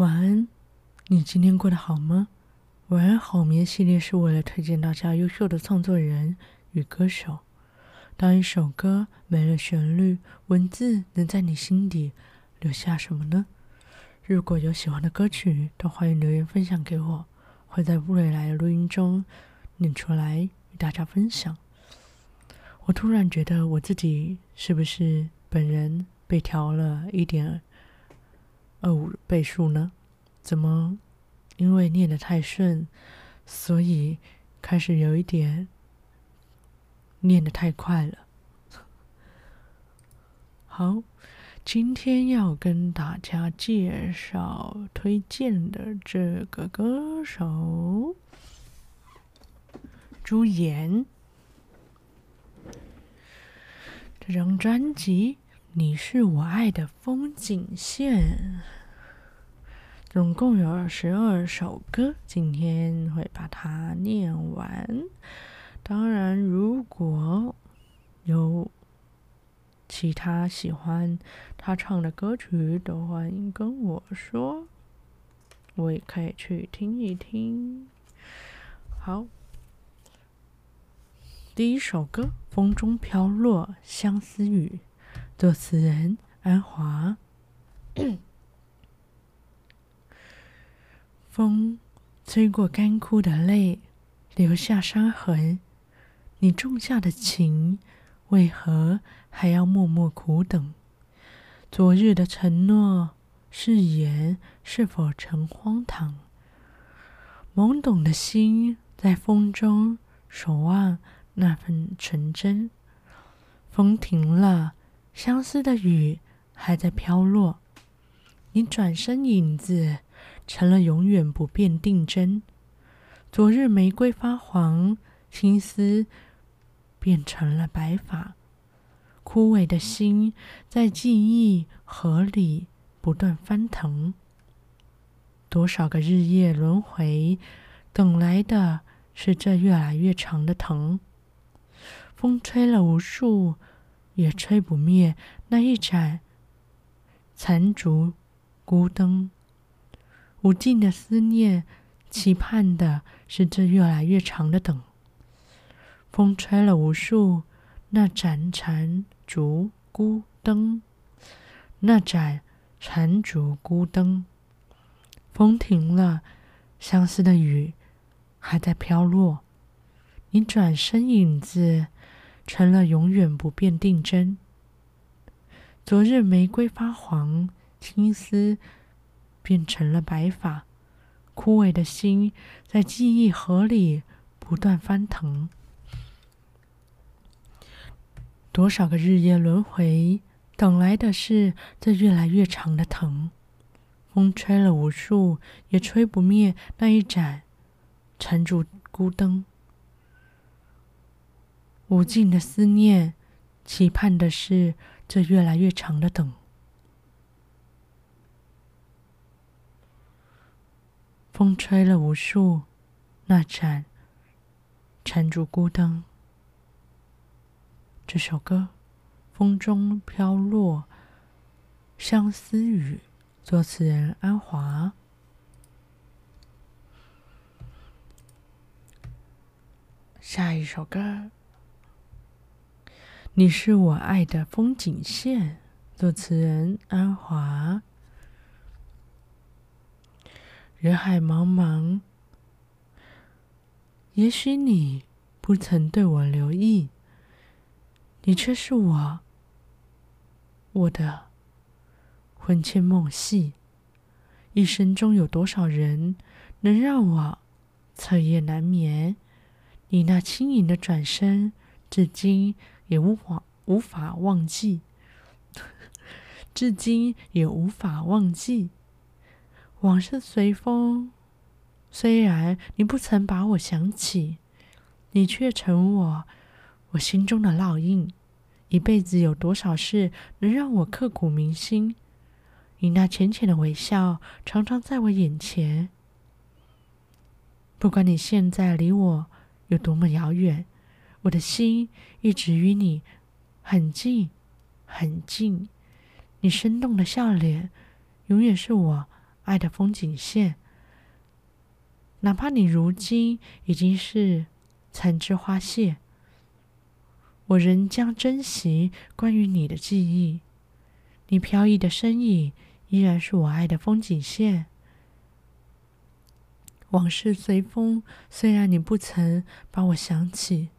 晚安，你今天过得好吗？晚安好眠系列是为了推荐大家优秀的创作人与歌手。当一首歌没了旋律，文字能在你心底留下什么呢？如果有喜欢的歌曲，都欢迎留言分享给我，会在未来的录音中念出来与大家分享。我突然觉得我自己是不是本人被调了一点二五倍数呢？怎么因为念得太顺，所以开始有一点念得太快了？好，今天要跟大家介绍推荐的这个歌手朱颜。这张专辑《你是我爱的风景线》，总共有十二首歌，今天会把它念完。当然，如果有其他喜欢他唱的歌曲，都欢迎跟我说，我也可以去听一听。好。第一首歌《风中飘落相思雨》，作词人安华。风吹过干枯的泪，留下伤痕。你种下的情，为何还要默默苦等？昨日的承诺誓言，是否成荒唐？懵懂的心在风中守望。那份纯真，风停了，相思的雨还在飘落。你转身，影子成了永远不变定真。昨日玫瑰发黄，青丝变成了白发。枯萎的心在记忆河里不断翻腾。多少个日夜轮回，等来的是这越来越长的疼。风吹了无数，也吹不灭那一盏残烛孤灯。无尽的思念，期盼的是这越来越长的等。风吹了无数，那盏残烛孤灯，那盏残烛孤灯。风停了，相思的雨还在飘落。你转身，影子。成了永远不变定真。昨日玫瑰发黄，青丝变成了白发，枯萎的心在记忆河里不断翻腾。多少个日夜轮回，等来的是这越来越长的疼。风吹了无数，也吹不灭那一盏缠住孤灯。无尽的思念，期盼的是这越来越长的等。风吹了无数，那盏残烛孤灯。这首歌《风中飘落相思雨》，作词人安华。下一首歌。你是我爱的风景线，作词人安华。人海茫茫，也许你不曾对我留意，你却是我我的魂牵梦系。一生中有多少人能让我彻夜难眠？你那轻盈的转身，至今。也无法无法忘记，至今也无法忘记。往事随风，虽然你不曾把我想起，你却成我我心中的烙印。一辈子有多少事能让我刻骨铭心？你那浅浅的微笑，常常在我眼前。不管你现在离我有多么遥远。我的心一直与你很近，很近。你生动的笑脸，永远是我爱的风景线。哪怕你如今已经是残枝花谢，我仍将珍惜关于你的记忆。你飘逸的身影依然是我爱的风景线。往事随风，虽然你不曾把我想起，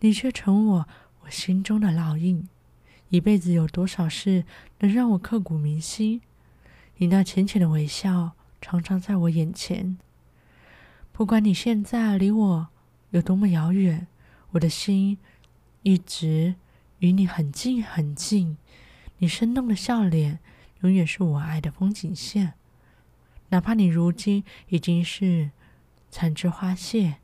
你却成我我心中的烙印。一辈子有多少事能让我刻骨铭心？你那浅浅的微笑，常常在我眼前。不管你现在离我有多么遥远，我的心一直与你很近很近。你生动的笑脸，永远是我爱的风景线。哪怕你如今已经是残枝花谢，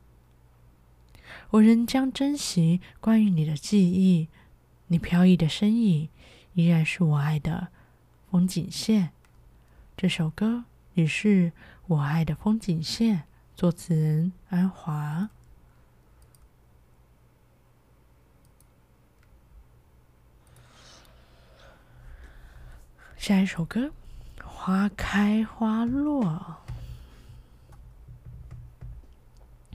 我仍将珍惜关于你的记忆。你飘逸的身影，依然是我爱的风景线。这首歌也是我爱的风景线。作词人安华。下一首歌，《花开花落》。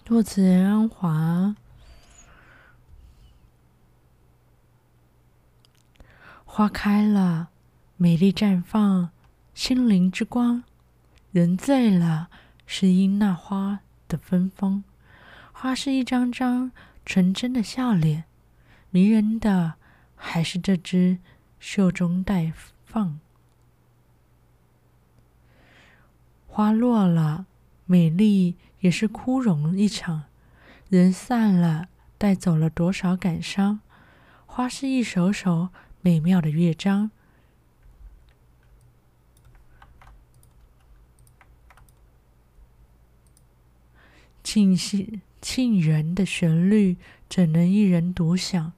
作词人安华。花开了，美丽绽放，心灵之光。人醉了。是因那花的芬芳，花是一张张纯真的笑脸，迷人的还是这只袖中带放。花落了，美丽也是枯荣一场；人散了，带走了多少感伤。花是一首首美妙的乐章。沁心沁人的旋律，怎能一人独享？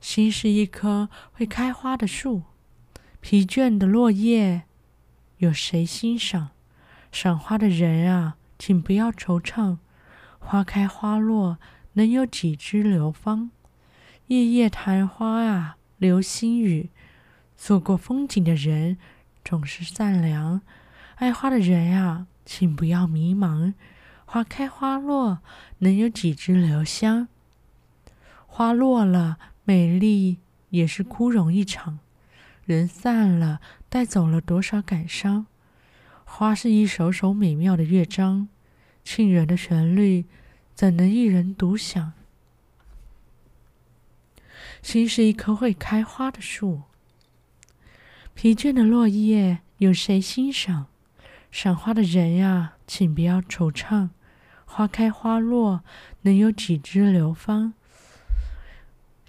心是一棵会开花的树，疲倦的落叶，有谁欣赏？赏花的人啊，请不要惆怅。花开花落，能有几枝流芳？夜夜昙花啊，流星雨。错过风景的人，总是善良。爱花的人啊，请不要迷茫。花开花落，能有几枝留香？花落了，美丽也是枯荣一场；人散了，带走了多少感伤？花是一首首美妙的乐章，沁人的旋律，怎能一人独享？心是一棵会开花的树，疲倦的落叶，有谁欣赏？赏花的人呀，请不要惆怅。花开花落，能有几枝流芳？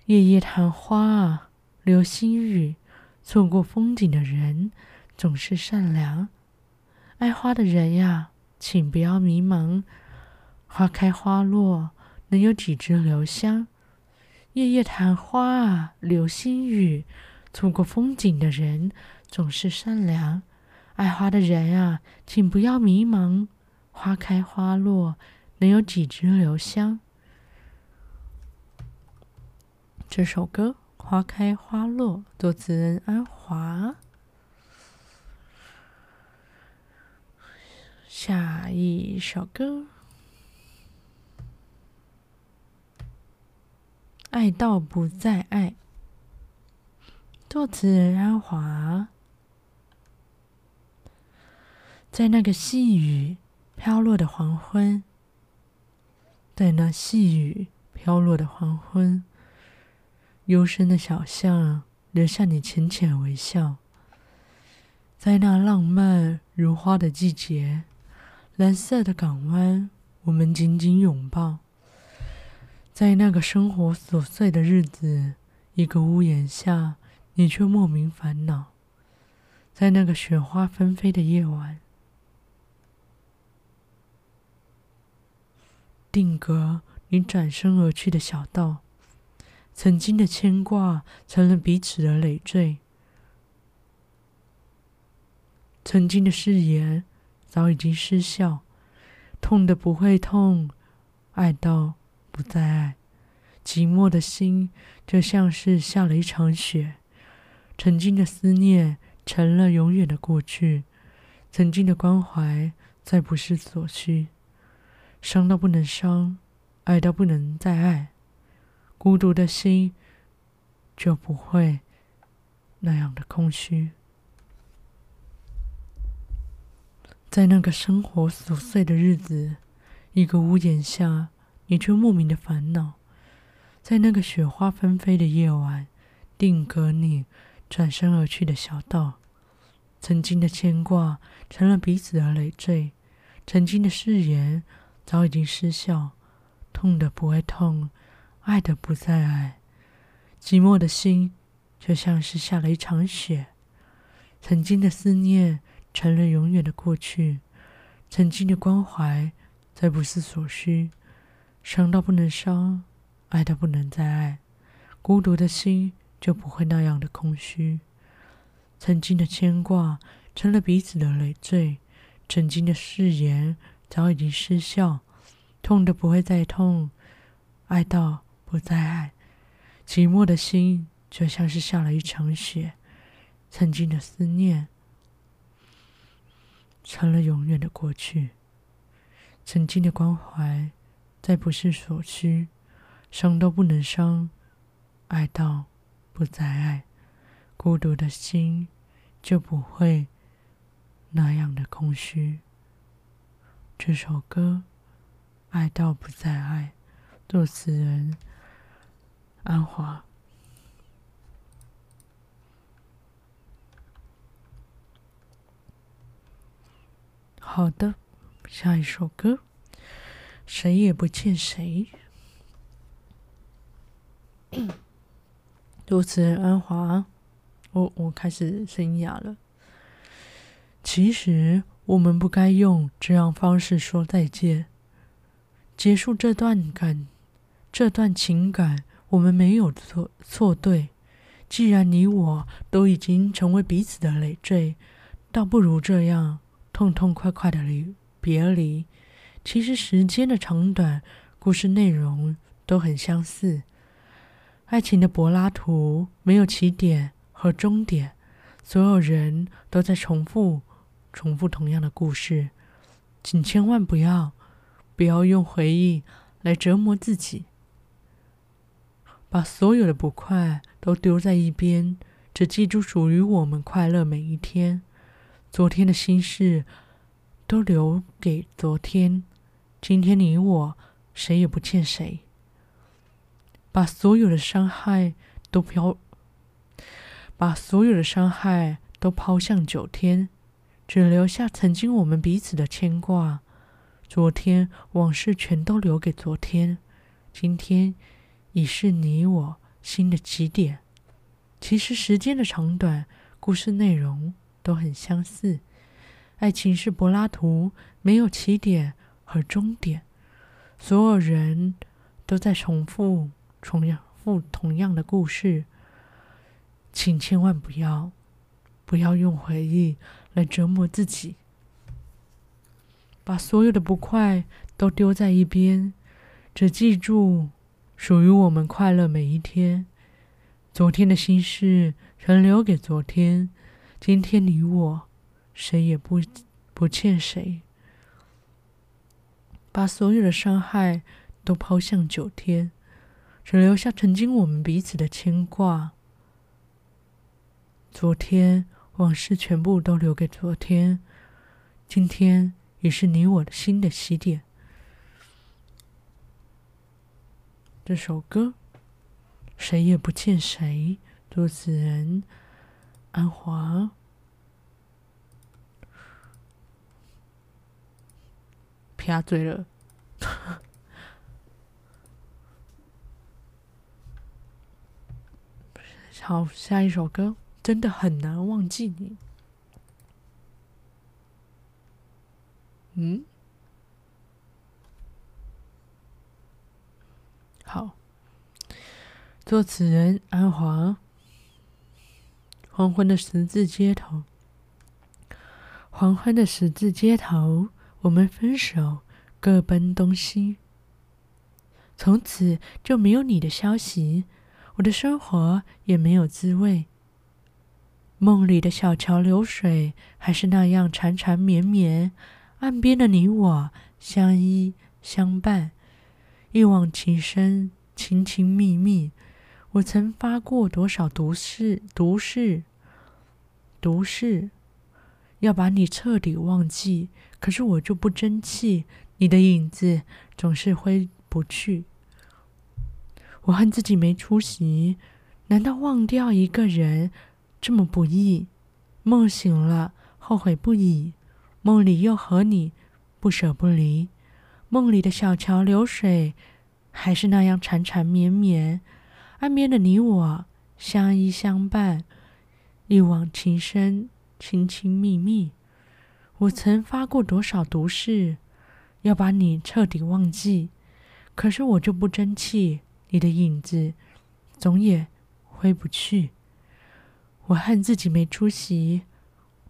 夜夜昙花啊，流星雨。错过风景的人，总是善良。爱花的人呀，请不要迷茫。花开花落，能有几枝留香？夜夜昙花啊，流星雨。错过风景的人，总是善良。爱花的人呀，请不要迷茫。花开花落。能有几枝留香？这首歌《花开花落》，作词人安华。下一首歌，《爱到不再爱》，作词人安华。在那个细雨飘落的黄昏。在那细雨飘落的黄昏，幽深的小巷留下你浅浅微笑。在那浪漫如花的季节，蓝色的港湾，我们紧紧拥抱。在那个生活琐碎的日子，一个屋檐下，你却莫名烦恼。在那个雪花纷飞的夜晚。定格你转身而去的小道，曾经的牵挂成了彼此的累赘，曾经的誓言早已经失效，痛的不会痛，爱到不再爱，寂寞的心就像是下了一场雪，曾经的思念成了永远的过去，曾经的关怀再不是所需，伤到不能伤，爱到不能再爱，孤独的心就不会那样的空虚。在那个生活琐碎的日子，一个屋檐下，你却莫名的烦恼；在那个雪花纷飞的夜晚，定格你转身而去的小道。曾经的牵挂成了彼此的累赘，曾经的誓言早已经失效，痛的不会痛，爱的不再爱，寂寞的心就像是下了一场雪，曾经的思念成了永远的过去，曾经的关怀再不是所需，伤到不能伤，爱到不能再爱，孤独的心就不会那样的空虚。曾经的牵挂成了彼此的累赘，曾经的誓言早已经失效，痛的不会再痛，爱到不再爱，寂寞的心就像是下了一场雪，曾经的思念成了永远的过去，曾经的关怀再不是所需，伤到不能伤，爱到不再爱。孤独的心就不会那样的空虚。这首歌《爱到不再爱》，作词人安华。好的，下一首歌，谁也不欠谁。作词人安华。我我开始声哑了。其实我们不该用这样方式说再见，结束这段感，这段情感，我们没有错错对。既然你我都已经成为彼此的累赘，倒不如这样痛痛快快的离别离。其实时间的长短，故事内容都很相似。爱情的柏拉图没有起点。和终点，所有人都在重复、重复同样的故事，请千万不要，不要用回忆来折磨自己，把所有的不快都丢在一边，只记住属于我们快乐每一天。昨天的心事都留给昨天，今天你我谁也不欠谁，把所有的伤害都飘。把所有的伤害都抛向九天，只留下曾经我们彼此的牵挂。昨天往事全都留给昨天，今天已是你我新的起点。其实时间的长短，故事内容都很相似。爱情是柏拉图，没有起点和终点，所有人都在重复、重复同样的故事。请千万不要，不要用回忆来折磨自己，把所有的不快都丢在一边，只记住属于我们快乐每一天。昨天的心事全留给昨天，今天你我谁也不不欠谁。把所有的伤害都抛向九天，只留下曾经我们彼此的牵挂。昨天往事全部都留给昨天，今天已是你我的新的起点。这首歌，谁也不欠谁，作词人安华。撇嘴了。好，下一首歌。真的很难忘记你。嗯，好。作词人安华。黄昏的十字街头，黄昏的十字街头，我们分手，各奔东西。从此就没有你的消息，我的生活也没有滋味。梦里的小桥流水还是那样缠缠绵绵，岸边的你我相依相伴，一往情深，情情蜜蜜。我曾发过多少毒誓，毒誓，毒誓，要把你彻底忘记。可是我就不争气，你的影子总是挥不去。我恨自己没出息，难道忘掉一个人这么不易？梦醒了，后悔不已。梦里又和你不舍不离，梦里的小桥流水还是那样缠缠绵绵。岸边的你我相依相伴，一往情深，情情密密。我曾发过多少毒誓，要把你彻底忘记，可是我就不争气，你的影子总也挥不去。我恨自己没出息，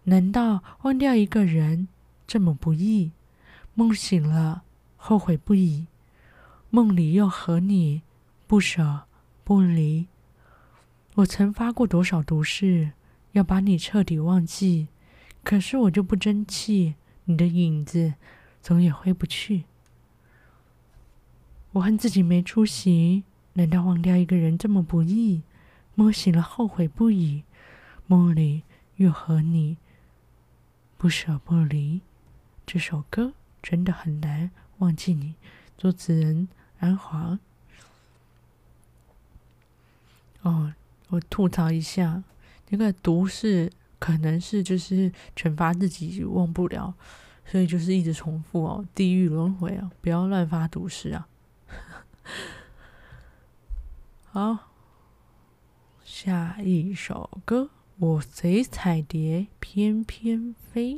难道忘掉一个人这么不易？梦醒了，后悔不已，梦里又和你不舍。不离，我曾发过多少毒誓，要把你彻底忘记，可是我就不争气，你的影子总也挥不去。我恨自己没出息，难道忘掉一个人这么不易？梦醒了后悔不已，梦里又和你不舍不离。这首歌真的很难忘记你，作词人安华。哦，我吐槽一下，那个毒誓可能是就是惩罚自己忘不了，所以就是一直重复哦，地狱轮回啊，不要乱发毒誓啊。好，下一首歌《我随彩蝶翩翩飞》，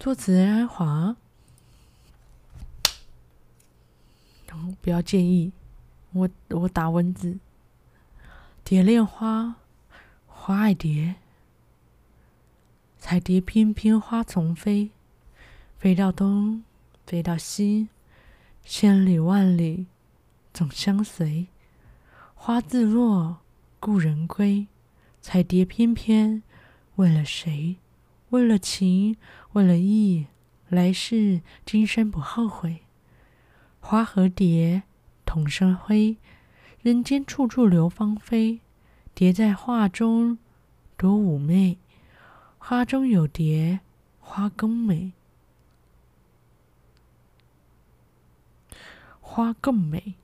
作词人安华，不要介意。我我打蚊子，蝶恋花，花爱蝶，彩蝶翩翩花丛飞，飞到东，飞到西，千里万里总相随。花自落，故人归，彩蝶翩翩，为了谁？为了情，为了意，来世今生不后悔。花和蝶。同生辉，人间处处留芳菲。蝶在画中多妩媚，花中有蝶，花更美。花更美，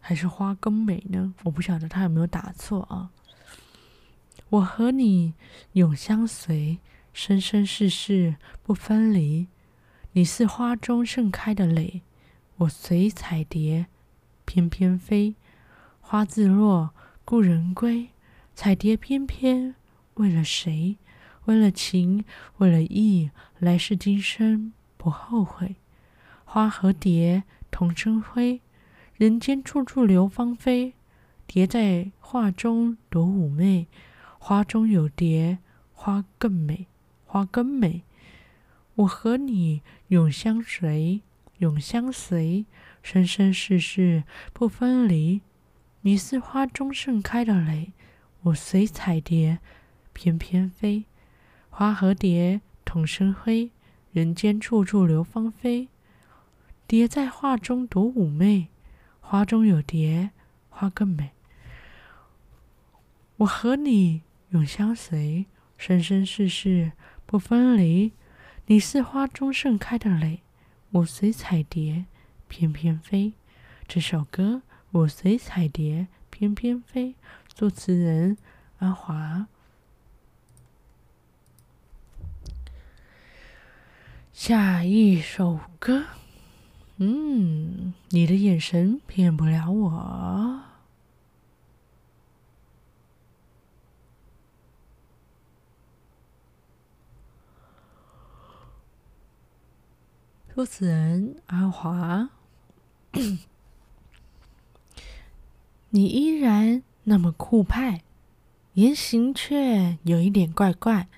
还是花更美呢？我不晓得他有没有打错啊。我和你永相随，生生世世不分离。你是花中盛开的蕾。我随彩蝶翩翩飞，花自落，故人归。彩蝶翩翩，为了谁？为了情，为了意，来世今生不后悔。花和蝶同生辉，人间处处留芳菲。蝶在画中多妩媚，花中有蝶，花更美，花更美。我和你永相随。永相随，生生世世不分离。你是花中盛开的蕾，我随彩蝶翩翩飞。花和蝶同生辉，人间处处留芳菲。蝶在画中多妩媚，花中有蝶，花更美。我和你永相随，生生世世不分离。你是花中盛开的蕾。我随彩蝶翩翩飞，这首歌《我随彩蝶翩翩飞》，作词人阿华。下一首歌，嗯，你的眼神骗不了我。作词人阿华，你依然那么酷派，言行却有一点怪怪。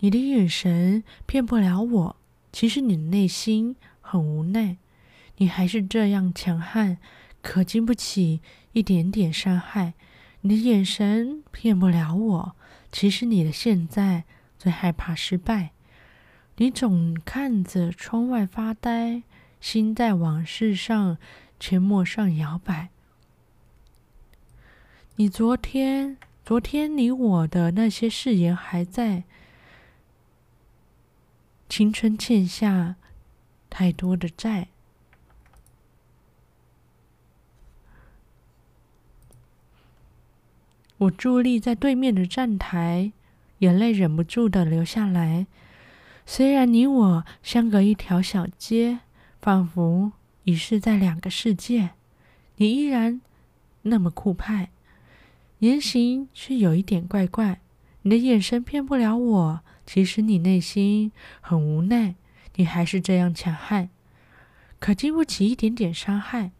你的眼神骗不了我，其实你的内心很无奈。你还是这样强悍，可经不起一点点伤害。你的眼神骗不了我。其实你的现在最害怕失败。你总看着窗外发呆，心在往事上、阡陌上摇摆。你昨天，昨天你我的那些誓言还在。青春欠下太多的债。我伫立在对面的站台，眼泪忍不住的流下来。虽然你我相隔一条小街，仿佛已是在两个世界，你依然那么酷派，言行却有一点怪怪。你的眼神骗不了我，其实你内心很无奈，你还是这样强悍，可经不起一点点伤害。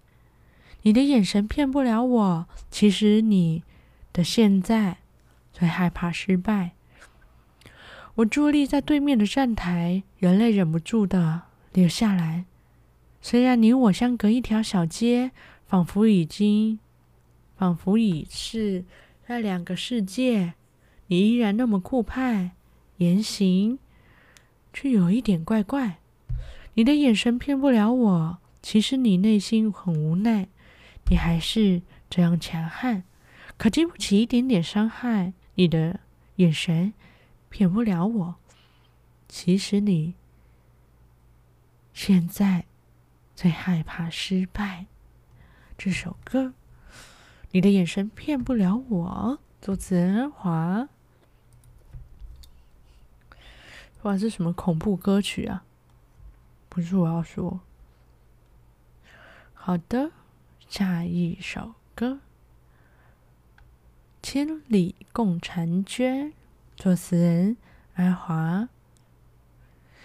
你的眼神骗不了我，其实你的现在最害怕失败。我伫立在对面的站台，眼泪忍不住的流下来。虽然你我相隔一条小街，仿佛已经，仿佛已是在两个世界，你依然那么酷派，言行却有一点怪怪。你的眼神骗不了我，其实你内心很无奈，你还是这样强悍，可经不起一点点伤害。你的眼神。骗不了我，其实你现在最害怕失败。这首歌，你的眼神骗不了我。作词华。哇，这是什么恐怖歌曲啊？不是我要说。好的，下一首歌，《千里共婵娟》。作词人安华，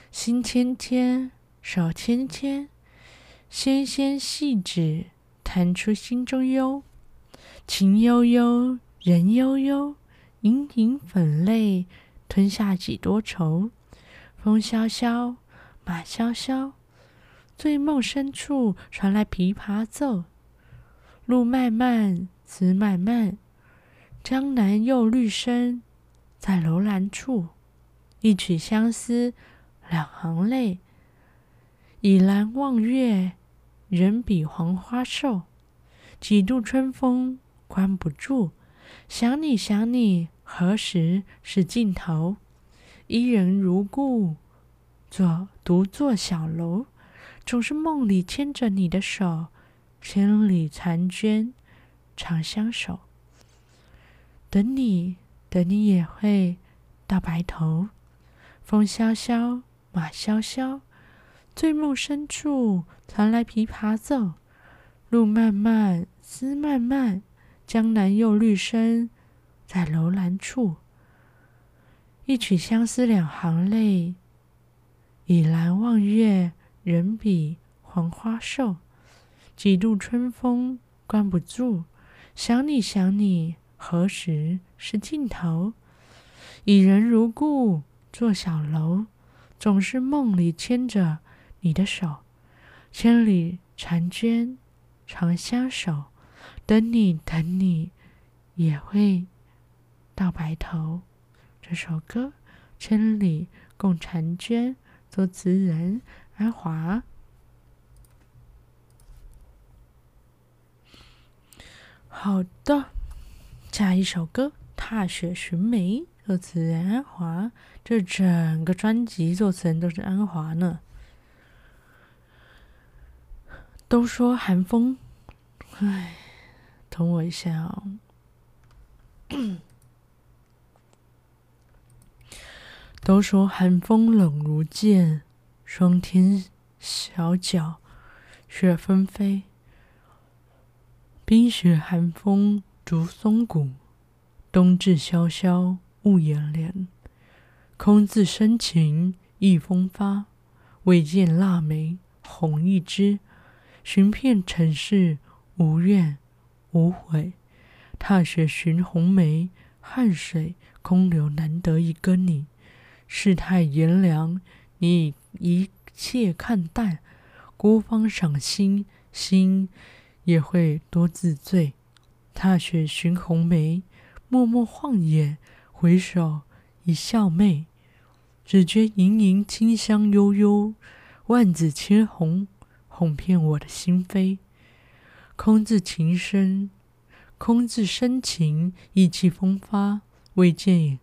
心牵牵，手牵牵，纤纤细指弹出心中忧，情悠悠，人悠悠，盈盈粉泪吞下几多愁。风萧萧，马萧萧，醉梦深处传来琵琶奏。路漫漫，思漫漫，江南又绿生。在楼兰处，一曲相思，两行泪。倚栏望月，人比黄花瘦。几度春风关不住，想你想你，何时是尽头？伊人如故，坐独坐小楼，总是梦里牵着你的手，千里婵娟长相守，等你。等你也会到白头，风萧萧，马萧萧，醉梦深处传来琵琶奏。路漫漫，思漫漫，江南又绿生，在楼兰处。一曲相思两行泪，倚栏望月，人比黄花瘦。几度春风关不住，想你想你。何时是尽头？伊人如故，坐小楼，总是梦里牵着你的手，千里婵娟长相守，等你等你，也会到白头。这首歌《千里共婵娟》，作词人安华。好的。下一首歌《踏雪寻梅》，作词人安华。这整个专辑作词人都是安华呢。都说寒风，唉，等我一下哦。都说寒风冷如剑，霜天小脚，雪纷飞，冰雪寒风。竹松骨，冬至萧萧雾连连。空自深情一风发，未见腊梅红一枝。寻遍尘世无怨无悔，踏雪寻红梅，汗水空留难得一个你。世态炎凉，你一切看淡，孤芳赏心，心也会多自醉。踏雪寻红梅，默默晃眼，回首一笑媚。只觉盈盈清香悠悠，万紫千红，哄骗我的心扉。空自情深，空自深情，意气风发，未见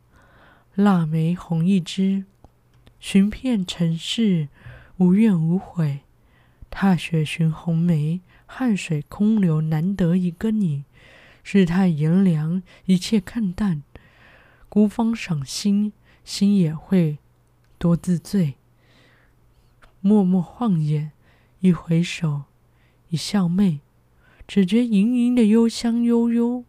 腊梅红一枝。寻遍尘世，无怨无悔。踏雪寻红梅，汗水空流，难得一个你。世态炎凉，一切看淡。孤芳赏心，心也会多自醉。默默晃眼，一回首，一笑媚。只觉盈盈的幽香悠悠，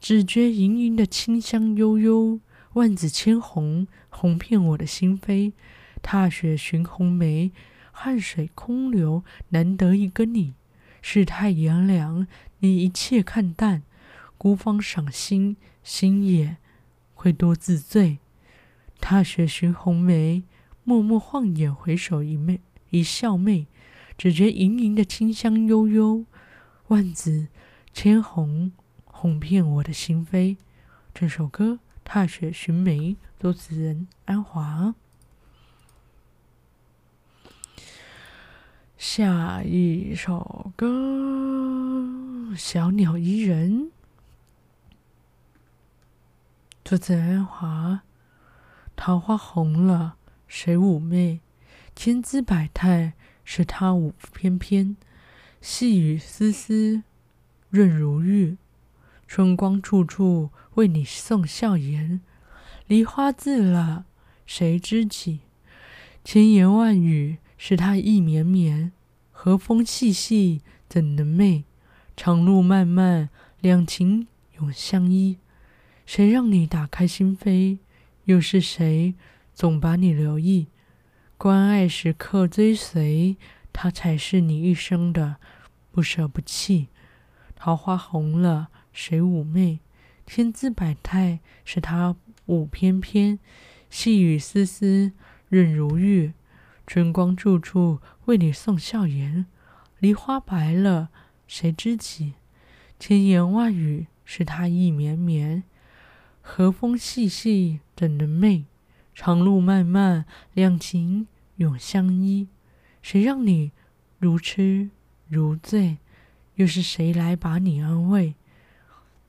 只觉盈盈的清香悠悠。万紫千红，红遍我的心扉。踏雪寻红梅，汗水空流，难得一个你。世态炎凉，你一切看淡。孤芳赏心，心也会多自醉。踏雪寻红梅，默默晃眼，回首一媚一笑媚。只觉盈盈的清香悠悠，万紫千红，红遍我的心扉。这首歌。踏雪寻梅，作词人安华。下一首歌，《小鸟依人》，作词人安华。桃花红了，谁妩媚？千姿百态，是他舞翩翩。细雨丝丝，润如玉。春光处处为你送笑颜，梨花自了谁知己？千言万语是他意绵绵，和风细细怎能寐？长路漫漫两情永相依，谁让你打开心扉？又是谁总把你留意？关爱时刻追随，他才是你一生的不舍不弃。桃花红了。谁妩媚？千姿百态，是他舞翩翩；细雨丝丝，润如玉。春光处处为你送笑颜，梨花白了，谁知己？千言万语是他意绵绵，和风细细怎能寐？长路漫漫，两情永相依。谁让你如痴如醉？又是谁来把你安慰？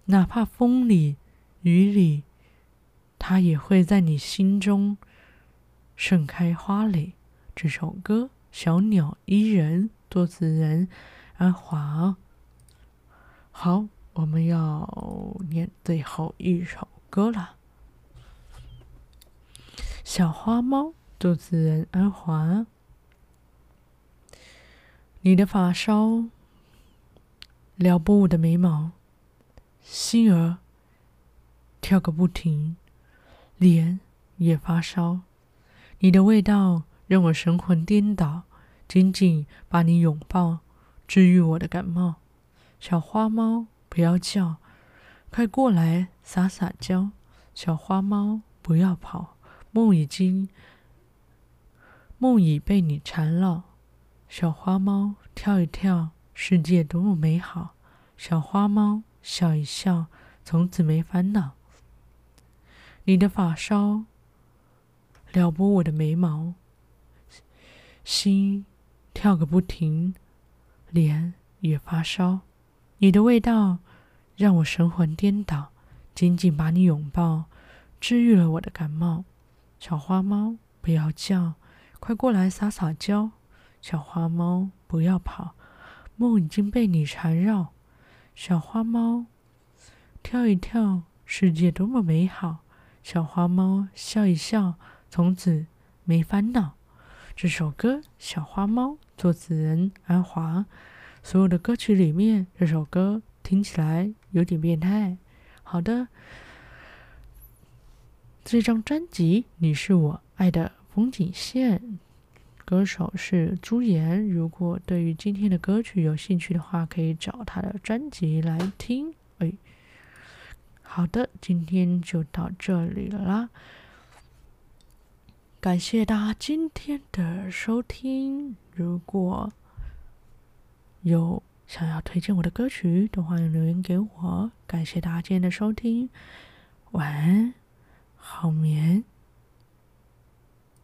哪怕风里雨里，他也会在你心中盛开花蕾。这首歌《小鸟依人》，作词人安华。好，我们要念最后一首歌了，《小花猫》，作词人安华。你的发梢撩拨我的眉毛。心儿跳个不停，脸也发烧。你的味道让我神魂颠倒，紧紧把你拥抱，治愈我的感冒。小花猫，不要叫，快过来撒撒娇。小花猫，不要跑，梦已经，梦已被你缠绕。小花猫，跳一跳，世界多么美好。小花猫。笑一笑，从此没烦恼。你的发梢撩拨我的眉毛，心跳个不停，脸也发烧。你的味道让我神魂颠倒，紧紧把你拥抱，治愈了我的感冒。小花猫，不要叫，快过来撒撒娇。小花猫，不要跑，梦已经被你缠绕。小花猫，跳一跳，世界多么美好。小花猫，笑一笑，从此没烦恼。这首歌《小花猫》，作词人安华。所有的歌曲里面，这首歌听起来有点变态。好的，这张专辑《你是我爱的风景线》。歌手是朱颜。如果对于今天的歌曲有兴趣的话，可以找他的专辑来听。哎，好的，今天就到这里了啦。感谢大家今天的收听。如果有想要推荐我的歌曲，都欢迎留言给我。感谢大家今天的收听，晚安，好眠。